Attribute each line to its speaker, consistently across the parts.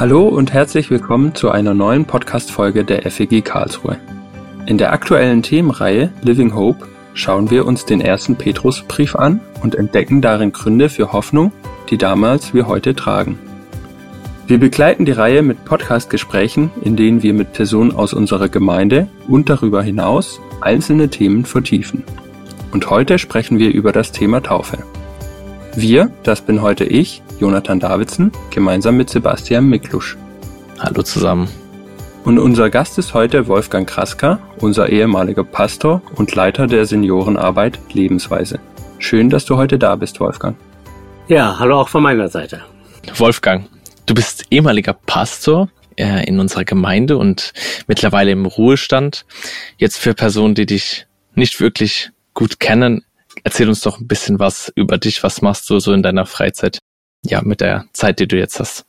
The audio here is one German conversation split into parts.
Speaker 1: Hallo und herzlich willkommen zu einer neuen Podcast-Folge der FEG Karlsruhe. In der aktuellen Themenreihe Living Hope schauen wir uns den ersten Petrusbrief an und entdecken darin Gründe für Hoffnung, die damals wie heute tragen. Wir begleiten die Reihe mit Podcast-Gesprächen, in denen wir mit Personen aus unserer Gemeinde und darüber hinaus einzelne Themen vertiefen. Und heute sprechen wir über das Thema Taufe. Wir, das bin heute ich, Jonathan Davidson, gemeinsam mit Sebastian Miklusch.
Speaker 2: Hallo zusammen.
Speaker 1: Und unser Gast ist heute Wolfgang Kraska, unser ehemaliger Pastor und Leiter der Seniorenarbeit Lebensweise. Schön, dass du heute da bist, Wolfgang.
Speaker 3: Ja, hallo auch von meiner Seite.
Speaker 2: Wolfgang, du bist ehemaliger Pastor äh, in unserer Gemeinde und mittlerweile im Ruhestand. Jetzt für Personen, die dich nicht wirklich gut kennen, erzähl uns doch ein bisschen was über dich. Was machst du so in deiner Freizeit? Ja, mit der Zeit, die du jetzt hast.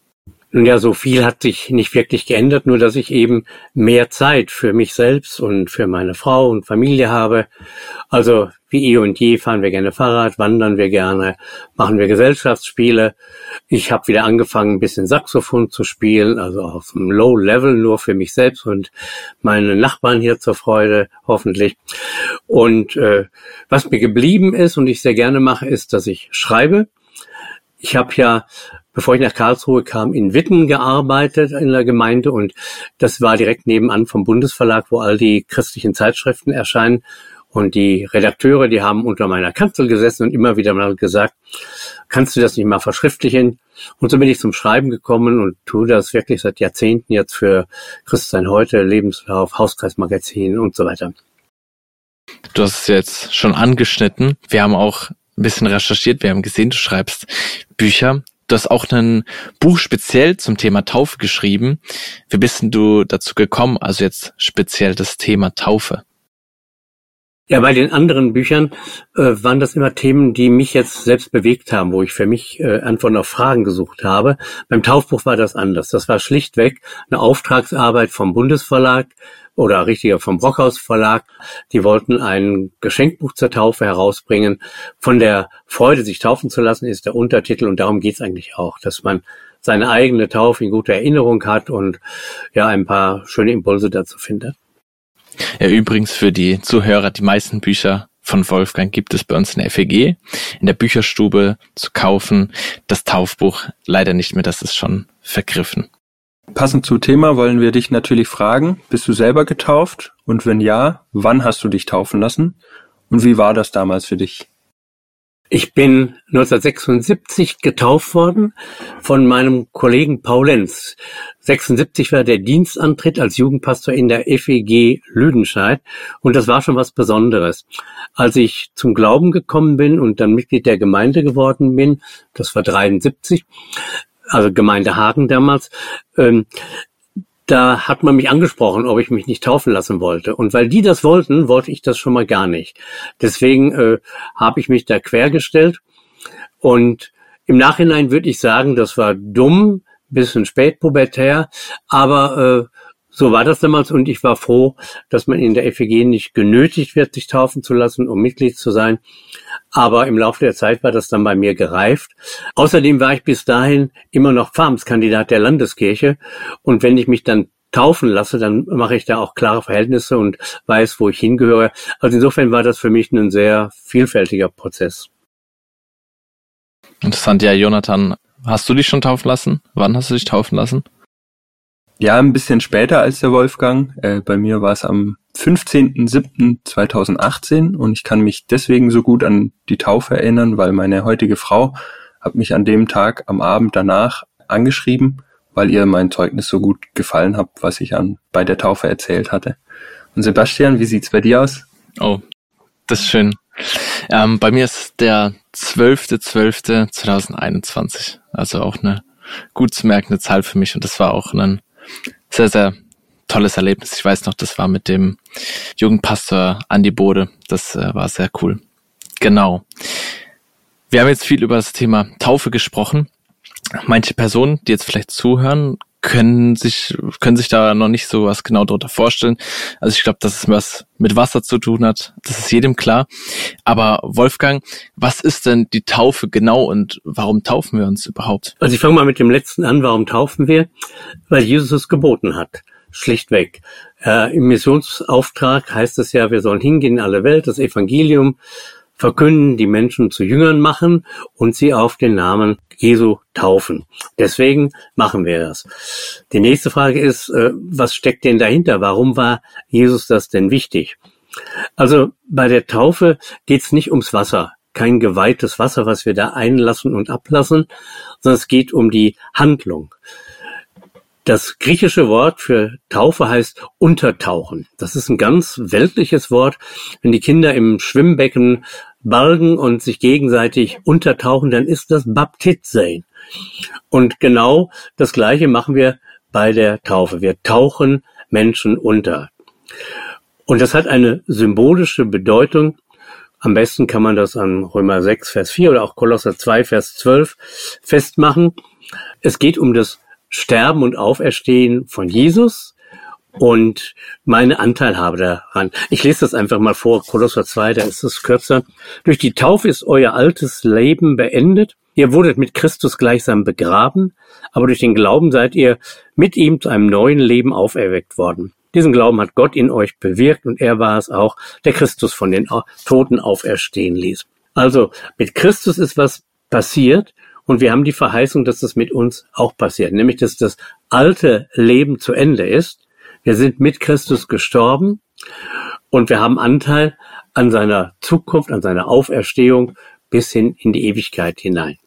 Speaker 3: Nun ja, so viel hat sich nicht wirklich geändert, nur dass ich eben mehr Zeit für mich selbst und für meine Frau und Familie habe. Also wie eh und je fahren wir gerne Fahrrad, wandern wir gerne, machen wir Gesellschaftsspiele. Ich habe wieder angefangen, ein bisschen Saxophon zu spielen, also auf einem Low Level nur für mich selbst und meine Nachbarn hier zur Freude, hoffentlich. Und äh, was mir geblieben ist und ich sehr gerne mache, ist, dass ich schreibe. Ich habe ja bevor ich nach Karlsruhe kam, in Witten gearbeitet in der Gemeinde und das war direkt nebenan vom Bundesverlag, wo all die christlichen Zeitschriften erscheinen. Und die Redakteure, die haben unter meiner Kanzel gesessen und immer wieder mal gesagt, kannst du das nicht mal verschriftlichen? Und so bin ich zum Schreiben gekommen und tue das wirklich seit Jahrzehnten jetzt für Christsein heute, Lebenslauf, Hauskreismagazin und so weiter.
Speaker 2: Du hast es jetzt schon angeschnitten. Wir haben auch ein bisschen recherchiert. Wir haben gesehen, du schreibst Bücher. Du hast auch ein Buch speziell zum Thema Taufe geschrieben. Wie bist denn du dazu gekommen, also jetzt speziell das Thema Taufe?
Speaker 3: Ja, bei den anderen Büchern äh, waren das immer Themen, die mich jetzt selbst bewegt haben, wo ich für mich äh, Antworten auf Fragen gesucht habe. Beim Taufbuch war das anders. Das war schlichtweg eine Auftragsarbeit vom Bundesverlag, oder richtiger vom Brockhaus Verlag. Die wollten ein Geschenkbuch zur Taufe herausbringen. Von der Freude, sich taufen zu lassen, ist der Untertitel und darum geht's eigentlich auch, dass man seine eigene Taufe in guter Erinnerung hat und ja ein paar schöne Impulse dazu findet.
Speaker 2: Ja, übrigens für die Zuhörer, die meisten Bücher von Wolfgang gibt es bei uns in der FEG, in der Bücherstube zu kaufen. Das Taufbuch leider nicht mehr, das ist schon vergriffen.
Speaker 1: Passend zum Thema wollen wir dich natürlich fragen, bist du selber getauft? Und wenn ja, wann hast du dich taufen lassen? Und wie war das damals für dich?
Speaker 3: Ich bin 1976 getauft worden von meinem Kollegen Paulenz. 76 war der Dienstantritt als Jugendpastor in der FEG Lüdenscheid und das war schon was Besonderes. Als ich zum Glauben gekommen bin und dann Mitglied der Gemeinde geworden bin, das war 73, also Gemeinde Hagen damals, ähm, da hat man mich angesprochen, ob ich mich nicht taufen lassen wollte. Und weil die das wollten, wollte ich das schon mal gar nicht. Deswegen äh, habe ich mich da quergestellt. Und im Nachhinein würde ich sagen, das war dumm, bisschen spät pubertär, aber äh, so war das damals und ich war froh, dass man in der FEG nicht genötigt wird, sich taufen zu lassen, um Mitglied zu sein. Aber im Laufe der Zeit war das dann bei mir gereift. Außerdem war ich bis dahin immer noch Pfarramtskandidat der Landeskirche. Und wenn ich mich dann taufen lasse, dann mache ich da auch klare Verhältnisse und weiß, wo ich hingehöre. Also insofern war das für mich ein sehr vielfältiger Prozess.
Speaker 2: Interessant, ja, Jonathan, hast du dich schon taufen lassen? Wann hast du dich taufen lassen?
Speaker 1: Ja, ein bisschen später als der Wolfgang. Äh, bei mir war es am 15.07.2018 und ich kann mich deswegen so gut an die Taufe erinnern, weil meine heutige Frau hat mich an dem Tag am Abend danach angeschrieben, weil ihr mein Zeugnis so gut gefallen hat, was ich an bei der Taufe erzählt hatte. Und Sebastian, wie sieht's bei dir aus?
Speaker 2: Oh, das ist schön. Ähm, bei mir ist der 12.12.2021, also auch eine gut zu merkende Zahl für mich und das war auch ein sehr, sehr tolles Erlebnis. Ich weiß noch, das war mit dem Jugendpastor Andi Bode. Das äh, war sehr cool. Genau. Wir haben jetzt viel über das Thema Taufe gesprochen. Manche Personen, die jetzt vielleicht zuhören, können sich, können sich da noch nicht so was genau darunter vorstellen. Also ich glaube, dass es was mit Wasser zu tun hat. Das ist jedem klar. Aber Wolfgang, was ist denn die Taufe genau und warum taufen wir uns überhaupt?
Speaker 3: Also ich fange mal mit dem letzten an. Warum taufen wir? Weil Jesus es geboten hat. Schlichtweg. Äh, Im Missionsauftrag heißt es ja, wir sollen hingehen in alle Welt, das Evangelium verkünden, die Menschen zu Jüngern machen und sie auf den Namen Jesu taufen. Deswegen machen wir das. Die nächste Frage ist, äh, was steckt denn dahinter? Warum war Jesus das denn wichtig? Also bei der Taufe geht es nicht ums Wasser, kein geweihtes Wasser, was wir da einlassen und ablassen, sondern es geht um die Handlung. Das griechische Wort für Taufe heißt untertauchen. Das ist ein ganz weltliches Wort. Wenn die Kinder im Schwimmbecken balgen und sich gegenseitig untertauchen, dann ist das Baptizein. Und genau das Gleiche machen wir bei der Taufe. Wir tauchen Menschen unter. Und das hat eine symbolische Bedeutung. Am besten kann man das an Römer 6, Vers 4 oder auch Kolosser 2, Vers 12 festmachen. Es geht um das Sterben und Auferstehen von Jesus und meine Anteilhabe daran. Ich lese das einfach mal vor, Kolosser 2, da ist es kürzer. Durch die Taufe ist euer altes Leben beendet. Ihr wurdet mit Christus gleichsam begraben, aber durch den Glauben seid ihr mit ihm zu einem neuen Leben auferweckt worden. Diesen Glauben hat Gott in euch bewirkt und er war es auch, der Christus von den Toten auferstehen ließ. Also mit Christus ist was passiert und wir haben die Verheißung, dass das mit uns auch passiert, nämlich dass das alte Leben zu Ende ist. Wir sind mit Christus gestorben und wir haben Anteil an seiner Zukunft, an seiner Auferstehung bis hin in die Ewigkeit hinein.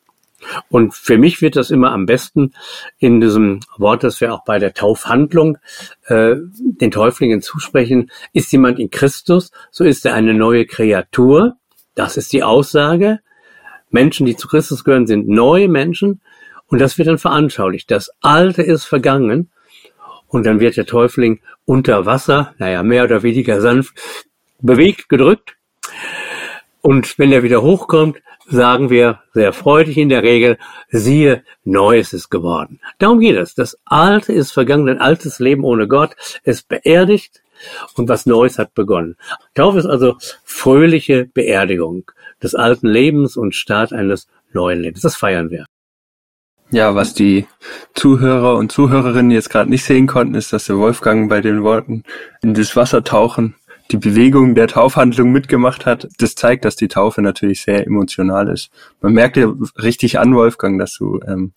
Speaker 3: Und für mich wird das immer am besten in diesem Wort, das wir auch bei der Taufhandlung äh, den Täuflingen zusprechen. Ist jemand in Christus, so ist er eine neue Kreatur. Das ist die Aussage. Menschen, die zu Christus gehören, sind neue Menschen und das wird dann veranschaulicht. Das Alte ist vergangen und dann wird der Täufling unter Wasser, naja, mehr oder weniger sanft, bewegt, gedrückt. Und wenn er wieder hochkommt, sagen wir sehr freudig in der Regel, siehe, Neues ist geworden. Darum geht es. Das Alte ist vergangen, ein altes Leben ohne Gott ist beerdigt und was Neues hat begonnen. Taufe ist also fröhliche Beerdigung des alten Lebens und Start eines neuen Lebens. Das feiern wir.
Speaker 1: Ja, was die Zuhörer und Zuhörerinnen jetzt gerade nicht sehen konnten, ist, dass der Wolfgang bei den Worten in das Wasser tauchen die Bewegung der Taufhandlung mitgemacht hat. Das zeigt, dass die Taufe natürlich sehr emotional ist. Man merkt ja richtig an, Wolfgang, dass du ähm,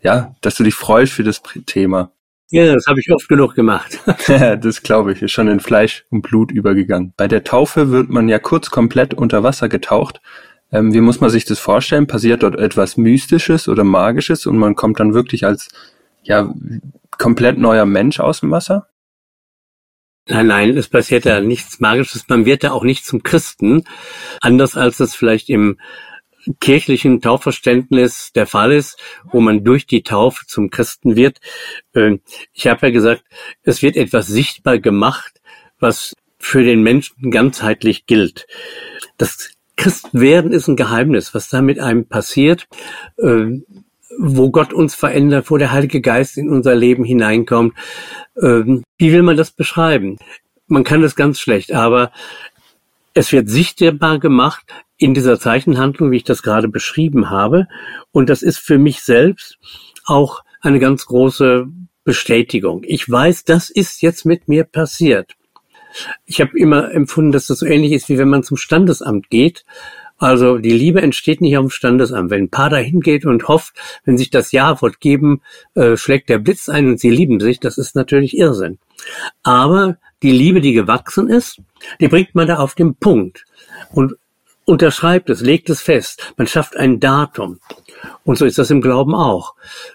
Speaker 1: ja, dass du dich freust für das Thema.
Speaker 3: Ja, das habe ich oft genug gemacht.
Speaker 1: das glaube ich, ist schon in Fleisch und Blut übergegangen. Bei der Taufe wird man ja kurz komplett unter Wasser getaucht. Ähm, wie muss man sich das vorstellen? Passiert dort etwas Mystisches oder Magisches und man kommt dann wirklich als ja komplett neuer Mensch aus dem Wasser?
Speaker 3: Nein, nein, es passiert da nichts Magisches. Man wird da auch nicht zum Christen. Anders als es vielleicht im kirchlichen Taufverständnis der Fall ist, wo man durch die Taufe zum Christen wird. Ähm, ich habe ja gesagt, es wird etwas sichtbar gemacht, was für den Menschen ganzheitlich gilt. Das Christwerden ist ein Geheimnis, was da mit einem passiert, ähm, wo Gott uns verändert, wo der Heilige Geist in unser Leben hineinkommt. Ähm, wie will man das beschreiben? Man kann das ganz schlecht, aber es wird sichtbar gemacht, in dieser Zeichenhandlung, wie ich das gerade beschrieben habe. Und das ist für mich selbst auch eine ganz große Bestätigung. Ich weiß, das ist jetzt mit mir passiert. Ich habe immer empfunden, dass das so ähnlich ist, wie wenn man zum Standesamt geht. Also die Liebe entsteht nicht auf dem Standesamt. Wenn ein Paar dahin geht und hofft, wenn sich das Ja-Wort geben, äh, schlägt der Blitz ein und sie lieben sich, das ist natürlich Irrsinn. Aber die Liebe, die gewachsen ist, die bringt man da auf den Punkt. Und unterschreibt es, legt es fest. Man schafft ein Datum. Und so ist das im Glauben auch.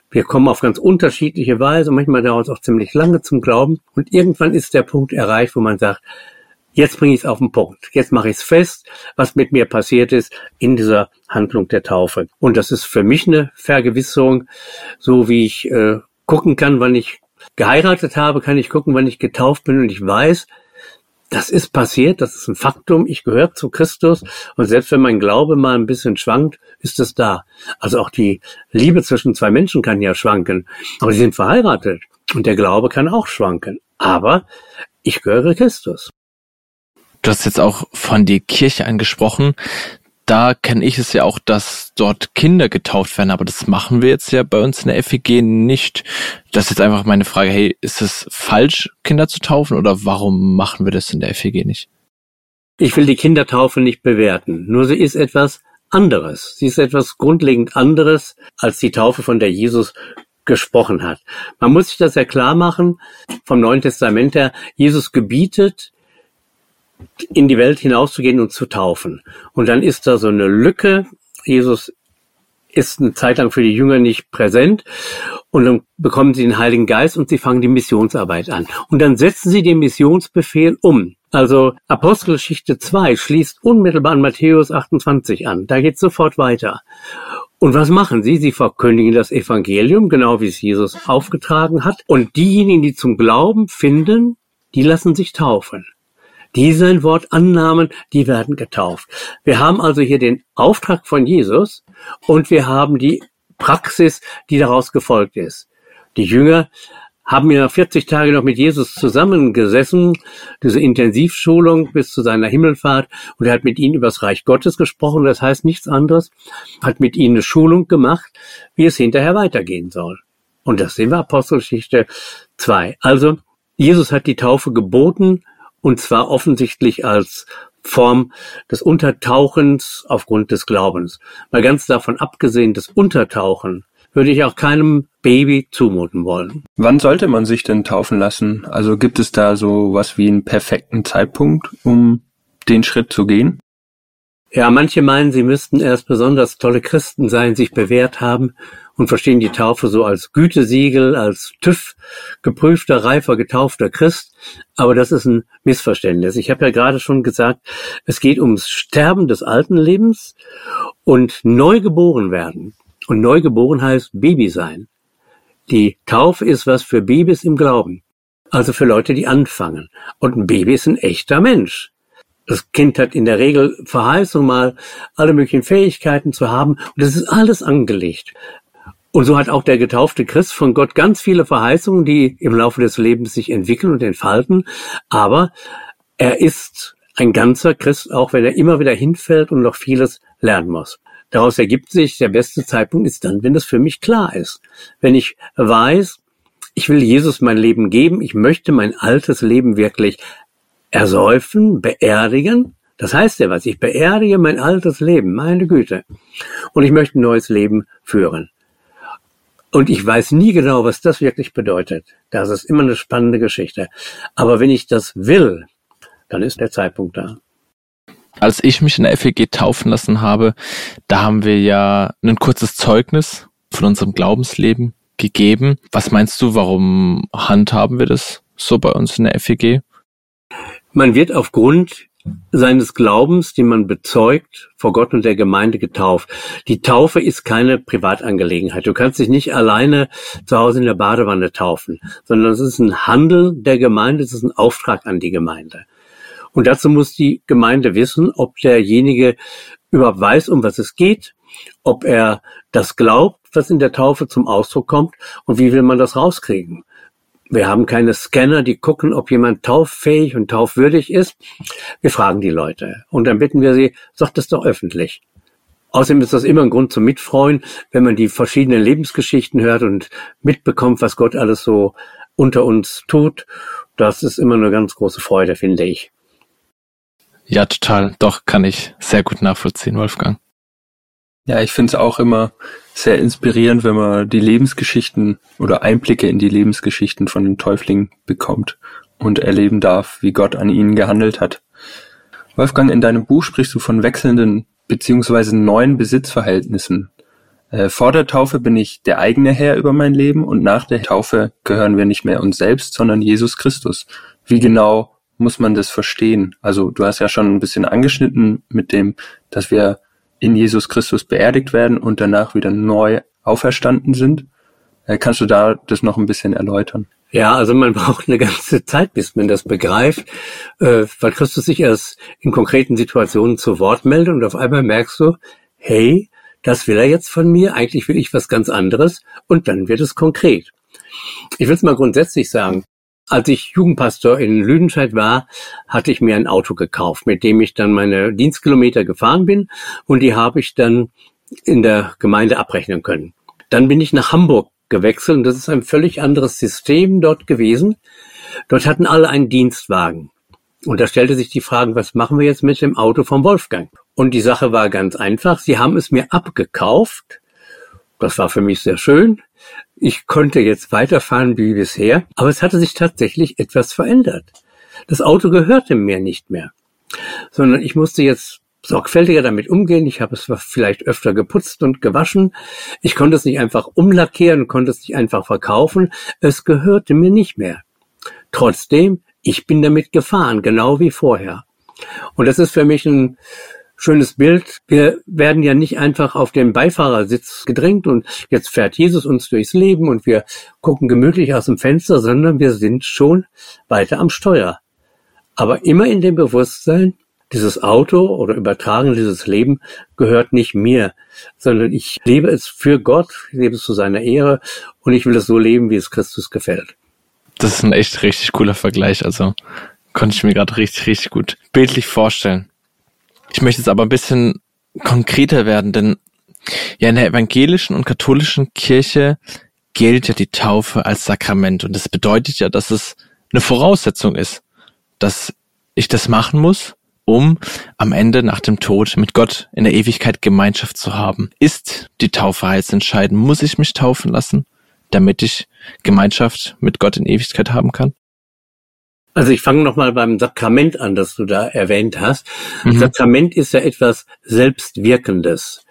Speaker 3: Wir kommen auf ganz unterschiedliche Weise. Manchmal dauert es auch ziemlich lange zum Glauben. Und irgendwann ist der Punkt erreicht, wo man sagt, jetzt bringe ich es auf den Punkt. Jetzt mache ich es fest, was mit mir passiert ist in dieser Handlung der Taufe. Und das ist für mich eine Vergewisserung, so wie ich äh, gucken kann, wann ich geheiratet habe, kann ich gucken, wann ich getauft bin und ich weiß, das ist passiert, das ist ein Faktum, ich gehöre zu Christus und selbst wenn mein Glaube mal ein bisschen schwankt, ist es da. Also auch die Liebe zwischen zwei Menschen kann ja schwanken, aber sie sind verheiratet und der Glaube kann auch schwanken. Aber ich gehöre Christus.
Speaker 2: Du hast jetzt auch von die Kirche angesprochen da kenne ich es ja auch, dass dort Kinder getauft werden, aber das machen wir jetzt ja bei uns in der FEG nicht. Das ist jetzt einfach meine Frage, hey, ist es falsch, Kinder zu taufen oder warum machen wir das in der FEG nicht?
Speaker 3: Ich will die Kindertaufe nicht bewerten, nur sie ist etwas anderes. Sie ist etwas grundlegend anderes als die Taufe, von der Jesus gesprochen hat. Man muss sich das ja klar machen, vom Neuen Testament her, Jesus gebietet, in die Welt hinauszugehen und zu taufen. Und dann ist da so eine Lücke. Jesus ist eine Zeit lang für die Jünger nicht präsent. Und dann bekommen sie den Heiligen Geist und sie fangen die Missionsarbeit an. Und dann setzen sie den Missionsbefehl um. Also Apostelgeschichte 2 schließt unmittelbar an Matthäus 28 an. Da geht sofort weiter. Und was machen sie? Sie verkündigen das Evangelium, genau wie es Jesus aufgetragen hat. Und diejenigen, die zum Glauben finden, die lassen sich taufen die sein Wort annahmen, die werden getauft. Wir haben also hier den Auftrag von Jesus und wir haben die Praxis, die daraus gefolgt ist. Die Jünger haben ja 40 Tage noch mit Jesus zusammengesessen, diese Intensivschulung bis zu seiner Himmelfahrt, und er hat mit ihnen über das Reich Gottes gesprochen, das heißt nichts anderes, hat mit ihnen eine Schulung gemacht, wie es hinterher weitergehen soll. Und das sehen wir Apostelgeschichte 2. Also, Jesus hat die Taufe geboten, und zwar offensichtlich als Form des Untertauchens aufgrund des Glaubens. Mal ganz davon abgesehen, das Untertauchen würde ich auch keinem Baby zumuten wollen.
Speaker 1: Wann sollte man sich denn taufen lassen? Also gibt es da so was wie einen perfekten Zeitpunkt, um den Schritt zu gehen?
Speaker 3: Ja, manche meinen, sie müssten erst besonders tolle Christen sein, sich bewährt haben und verstehen die Taufe so als Gütesiegel, als TÜV geprüfter, reifer, getaufter Christ. Aber das ist ein Missverständnis. Ich habe ja gerade schon gesagt, es geht ums Sterben des alten Lebens und neu geboren werden. Und neu geboren heißt Baby sein. Die Taufe ist was für Babys im Glauben. Also für Leute, die anfangen. Und ein Baby ist ein echter Mensch. Das Kind hat in der Regel Verheißung mal alle möglichen Fähigkeiten zu haben und das ist alles angelegt. Und so hat auch der getaufte Christ von Gott ganz viele Verheißungen, die im Laufe des Lebens sich entwickeln und entfalten. Aber er ist ein ganzer Christ, auch wenn er immer wieder hinfällt und noch vieles lernen muss. Daraus ergibt sich, der beste Zeitpunkt ist dann, wenn es für mich klar ist. Wenn ich weiß, ich will Jesus mein Leben geben, ich möchte mein altes Leben wirklich ersäufen, beerdigen. Das heißt ja was, ich beerdige mein altes Leben, meine Güte. Und ich möchte ein neues Leben führen. Und ich weiß nie genau, was das wirklich bedeutet. Das ist immer eine spannende Geschichte. Aber wenn ich das will, dann ist der Zeitpunkt da.
Speaker 2: Als ich mich in der FEG taufen lassen habe, da haben wir ja ein kurzes Zeugnis von unserem Glaubensleben gegeben. Was meinst du, warum handhaben wir das so bei uns in der FEG?
Speaker 3: Man wird aufgrund seines Glaubens, den man bezeugt, vor Gott und der Gemeinde getauft. Die Taufe ist keine Privatangelegenheit. Du kannst dich nicht alleine zu Hause in der Badewanne taufen, sondern es ist ein Handel der Gemeinde, es ist ein Auftrag an die Gemeinde. Und dazu muss die Gemeinde wissen, ob derjenige überhaupt weiß, um was es geht, ob er das glaubt, was in der Taufe zum Ausdruck kommt und wie will man das rauskriegen. Wir haben keine Scanner, die gucken, ob jemand tauffähig und taufwürdig ist. Wir fragen die Leute und dann bitten wir sie, sagt es doch öffentlich. Außerdem ist das immer ein Grund zum Mitfreuen, wenn man die verschiedenen Lebensgeschichten hört und mitbekommt, was Gott alles so unter uns tut. Das ist immer eine ganz große Freude, finde ich.
Speaker 2: Ja, total. Doch, kann ich sehr gut nachvollziehen, Wolfgang.
Speaker 1: Ja, ich finde es auch immer sehr inspirierend, wenn man die Lebensgeschichten oder Einblicke in die Lebensgeschichten von den Täuflingen bekommt und erleben darf, wie Gott an ihnen gehandelt hat. Wolfgang, in deinem Buch sprichst du von wechselnden beziehungsweise neuen Besitzverhältnissen. Äh, vor der Taufe bin ich der eigene Herr über mein Leben und nach der Taufe gehören wir nicht mehr uns selbst, sondern Jesus Christus. Wie genau muss man das verstehen? Also du hast ja schon ein bisschen angeschnitten mit dem, dass wir in Jesus Christus beerdigt werden und danach wieder neu auferstanden sind. Äh, kannst du da das noch ein bisschen erläutern?
Speaker 3: Ja, also man braucht eine ganze Zeit, bis man das begreift, äh, weil Christus sich erst in konkreten Situationen zu Wort meldet und auf einmal merkst du, hey, das will er jetzt von mir, eigentlich will ich was ganz anderes und dann wird es konkret. Ich will es mal grundsätzlich sagen. Als ich Jugendpastor in Lüdenscheid war, hatte ich mir ein Auto gekauft, mit dem ich dann meine Dienstkilometer gefahren bin und die habe ich dann in der Gemeinde abrechnen können. Dann bin ich nach Hamburg gewechselt und das ist ein völlig anderes System dort gewesen. Dort hatten alle einen Dienstwagen. Und da stellte sich die Frage, was machen wir jetzt mit dem Auto vom Wolfgang? Und die Sache war ganz einfach. Sie haben es mir abgekauft. Das war für mich sehr schön. Ich konnte jetzt weiterfahren wie bisher, aber es hatte sich tatsächlich etwas verändert. Das Auto gehörte mir nicht mehr, sondern ich musste jetzt sorgfältiger damit umgehen. Ich habe es vielleicht öfter geputzt und gewaschen. Ich konnte es nicht einfach umlackieren, konnte es nicht einfach verkaufen. Es gehörte mir nicht mehr. Trotzdem, ich bin damit gefahren, genau wie vorher. Und das ist für mich ein schönes Bild. Wir werden ja nicht einfach auf den Beifahrersitz gedrängt und jetzt fährt Jesus uns durchs Leben und wir gucken gemütlich aus dem Fenster, sondern wir sind schon weiter am Steuer. Aber immer in dem Bewusstsein, dieses Auto oder übertragen dieses Leben gehört nicht mir, sondern ich lebe es für Gott, ich lebe es zu seiner Ehre und ich will es so leben, wie es Christus gefällt.
Speaker 2: Das ist ein echt richtig cooler Vergleich. Also konnte ich mir gerade richtig, richtig gut bildlich vorstellen. Ich möchte jetzt aber ein bisschen konkreter werden, denn ja, in der evangelischen und katholischen Kirche gilt ja die Taufe als Sakrament und das bedeutet ja, dass es eine Voraussetzung ist, dass ich das machen muss, um am Ende nach dem Tod mit Gott in der Ewigkeit Gemeinschaft zu haben. Ist die Taufe heilsentscheidend? Muss ich mich taufen lassen, damit ich Gemeinschaft mit Gott in Ewigkeit haben kann?
Speaker 3: Also ich fange nochmal beim Sakrament an, das du da erwähnt hast. Mhm. Sakrament ist ja etwas Selbstwirkendes.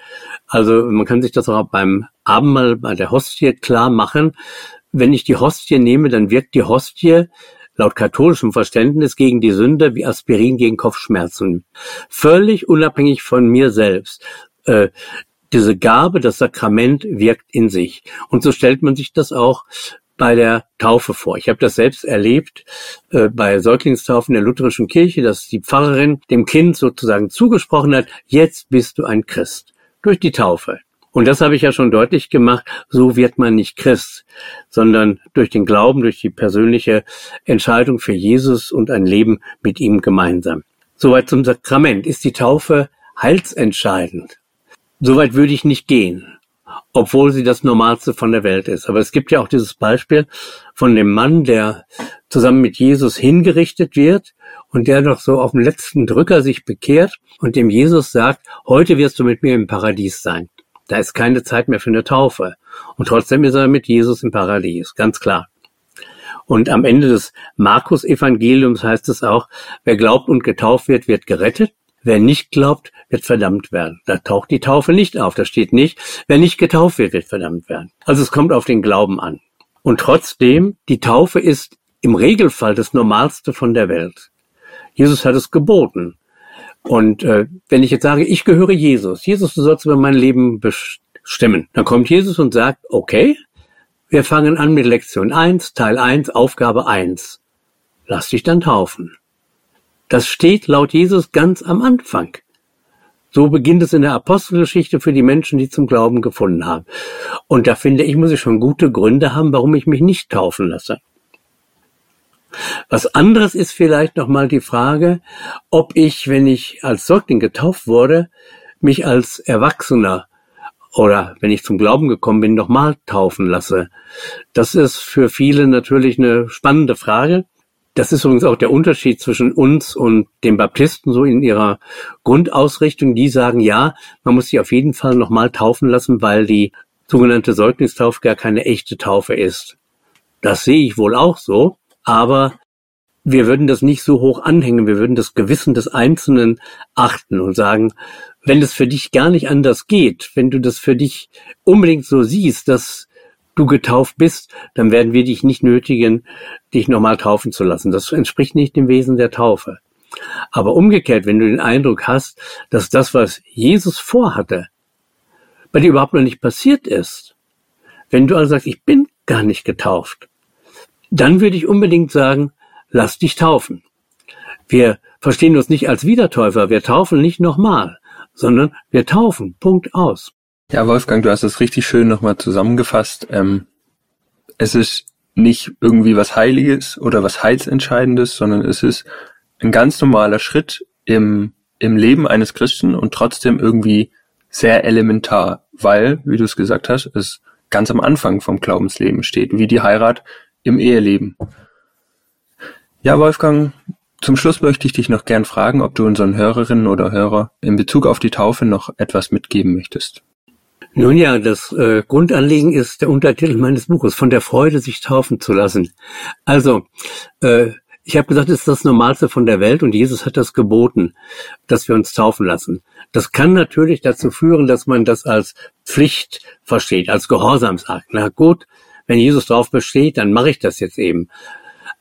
Speaker 3: Also man kann sich das auch beim Abendmahl bei der Hostie klar machen. Wenn ich die Hostie nehme, dann wirkt die Hostie laut katholischem Verständnis gegen die Sünde wie Aspirin gegen Kopfschmerzen. Völlig unabhängig von mir selbst. Äh, diese Gabe, das Sakrament wirkt in sich. Und so stellt man sich das auch bei der Taufe vor. Ich habe das selbst erlebt äh, bei Säuglingstaufen der lutherischen Kirche, dass die Pfarrerin dem Kind sozusagen zugesprochen hat, jetzt bist du ein Christ durch die Taufe. Und das habe ich ja schon deutlich gemacht, so wird man nicht Christ, sondern durch den Glauben, durch die persönliche Entscheidung für Jesus und ein Leben mit ihm gemeinsam. Soweit zum Sakrament. Ist die Taufe heilsentscheidend? Soweit würde ich nicht gehen obwohl sie das Normalste von der Welt ist. Aber es gibt ja auch dieses Beispiel von dem Mann, der zusammen mit Jesus hingerichtet wird und der doch so auf dem letzten Drücker sich bekehrt und dem Jesus sagt, heute wirst du mit mir im Paradies sein. Da ist keine Zeit mehr für eine Taufe. Und trotzdem ist er mit Jesus im Paradies, ganz klar. Und am Ende des Markus-Evangeliums heißt es auch, wer glaubt und getauft wird, wird gerettet. Wer nicht glaubt, wird verdammt werden. Da taucht die Taufe nicht auf. Da steht nicht, wer nicht getauft wird, wird verdammt werden. Also es kommt auf den Glauben an. Und trotzdem, die Taufe ist im Regelfall das Normalste von der Welt. Jesus hat es geboten. Und äh, wenn ich jetzt sage, ich gehöre Jesus, Jesus, du sollst über mein Leben bestimmen, dann kommt Jesus und sagt, okay, wir fangen an mit Lektion 1, Teil 1, Aufgabe 1. Lass dich dann taufen. Das steht laut Jesus ganz am Anfang. So beginnt es in der Apostelgeschichte für die Menschen, die zum Glauben gefunden haben. Und da finde ich, muss ich schon gute Gründe haben, warum ich mich nicht taufen lasse. Was anderes ist vielleicht nochmal die Frage, ob ich, wenn ich als Säugling getauft wurde, mich als Erwachsener oder wenn ich zum Glauben gekommen bin, nochmal taufen lasse. Das ist für viele natürlich eine spannende Frage. Das ist übrigens auch der Unterschied zwischen uns und den Baptisten so in ihrer Grundausrichtung. Die sagen, ja, man muss sich auf jeden Fall nochmal taufen lassen, weil die sogenannte Säuglingstaufe gar keine echte Taufe ist. Das sehe ich wohl auch so, aber wir würden das nicht so hoch anhängen. Wir würden das Gewissen des Einzelnen achten und sagen, wenn es für dich gar nicht anders geht, wenn du das für dich unbedingt so siehst, dass du getauft bist, dann werden wir dich nicht nötigen, dich nochmal taufen zu lassen. Das entspricht nicht dem Wesen der Taufe. Aber umgekehrt, wenn du den Eindruck hast, dass das, was Jesus vorhatte, bei dir überhaupt noch nicht passiert ist, wenn du also sagst, ich bin gar nicht getauft, dann würde ich unbedingt sagen, lass dich taufen. Wir verstehen uns nicht als Wiedertäufer, wir taufen nicht nochmal, sondern wir taufen, Punkt aus.
Speaker 1: Ja, Wolfgang, du hast es richtig schön nochmal zusammengefasst. Ähm, es ist nicht irgendwie was Heiliges oder was Heilsentscheidendes, sondern es ist ein ganz normaler Schritt im, im Leben eines Christen und trotzdem irgendwie sehr elementar, weil, wie du es gesagt hast, es ganz am Anfang vom Glaubensleben steht, wie die Heirat im Eheleben. Ja, Wolfgang, zum Schluss möchte ich dich noch gern fragen, ob du unseren Hörerinnen oder Hörer in Bezug auf die Taufe noch etwas mitgeben möchtest.
Speaker 3: Nun ja, das äh, Grundanliegen ist der Untertitel meines Buches, von der Freude, sich taufen zu lassen. Also, äh, ich habe gesagt, es ist das Normalste von der Welt und Jesus hat das geboten, dass wir uns taufen lassen. Das kann natürlich dazu führen, dass man das als Pflicht versteht, als Gehorsamsakt. Na gut, wenn Jesus drauf besteht, dann mache ich das jetzt eben.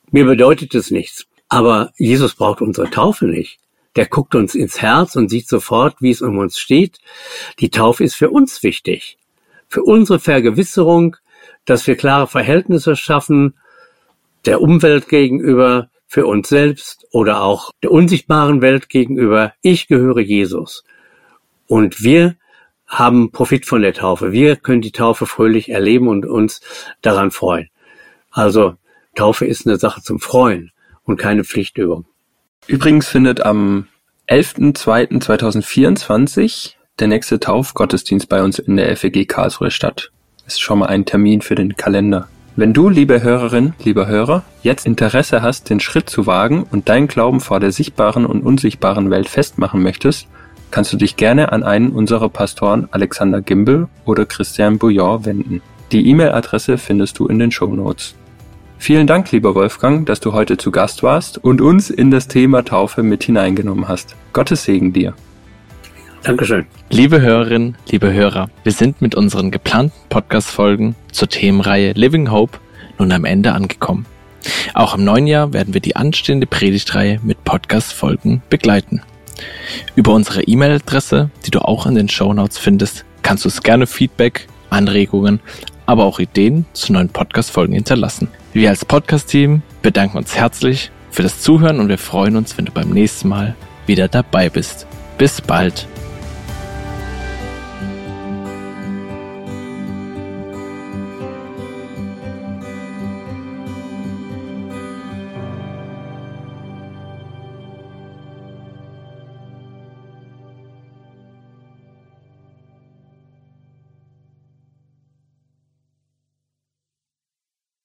Speaker 3: Mir bedeutet es nichts. Aber Jesus braucht unsere Taufe nicht. Der guckt uns ins Herz und sieht sofort, wie es um uns steht. Die Taufe ist für uns wichtig. Für unsere Vergewisserung, dass wir klare Verhältnisse schaffen, der Umwelt gegenüber, für uns selbst oder auch der unsichtbaren Welt gegenüber. Ich gehöre Jesus. Und wir haben Profit von der Taufe. Wir können die Taufe fröhlich erleben und uns daran freuen. Also Taufe ist eine Sache zum Freuen und keine Pflichtübung.
Speaker 1: Übrigens findet am 11.02.2024 der nächste Taufgottesdienst bei uns in der FEG Karlsruhe statt. Ist schon mal ein Termin für den Kalender. Wenn du, liebe Hörerin, lieber Hörer, jetzt Interesse hast, den Schritt zu wagen und deinen Glauben vor der sichtbaren und unsichtbaren Welt festmachen möchtest, kannst du dich gerne an einen unserer Pastoren Alexander Gimbel oder Christian Bouillon wenden. Die E-Mail-Adresse findest du in den Show Notes. Vielen Dank, lieber Wolfgang, dass du heute zu Gast warst und uns in das Thema Taufe mit hineingenommen hast. Gottes Segen dir.
Speaker 3: Dankeschön.
Speaker 2: Liebe Hörerinnen, liebe Hörer, wir sind mit unseren geplanten Podcast-Folgen zur Themenreihe Living Hope nun am Ende angekommen. Auch im neuen Jahr werden wir die anstehende Predigtreihe mit Podcast-Folgen begleiten. Über unsere E-Mail-Adresse, die du auch in den Show Notes findest, kannst du uns gerne Feedback, Anregungen, aber auch Ideen zu neuen Podcast-Folgen hinterlassen. Wir als Podcast-Team bedanken uns herzlich für das Zuhören und wir freuen uns, wenn du beim nächsten Mal wieder dabei bist. Bis bald.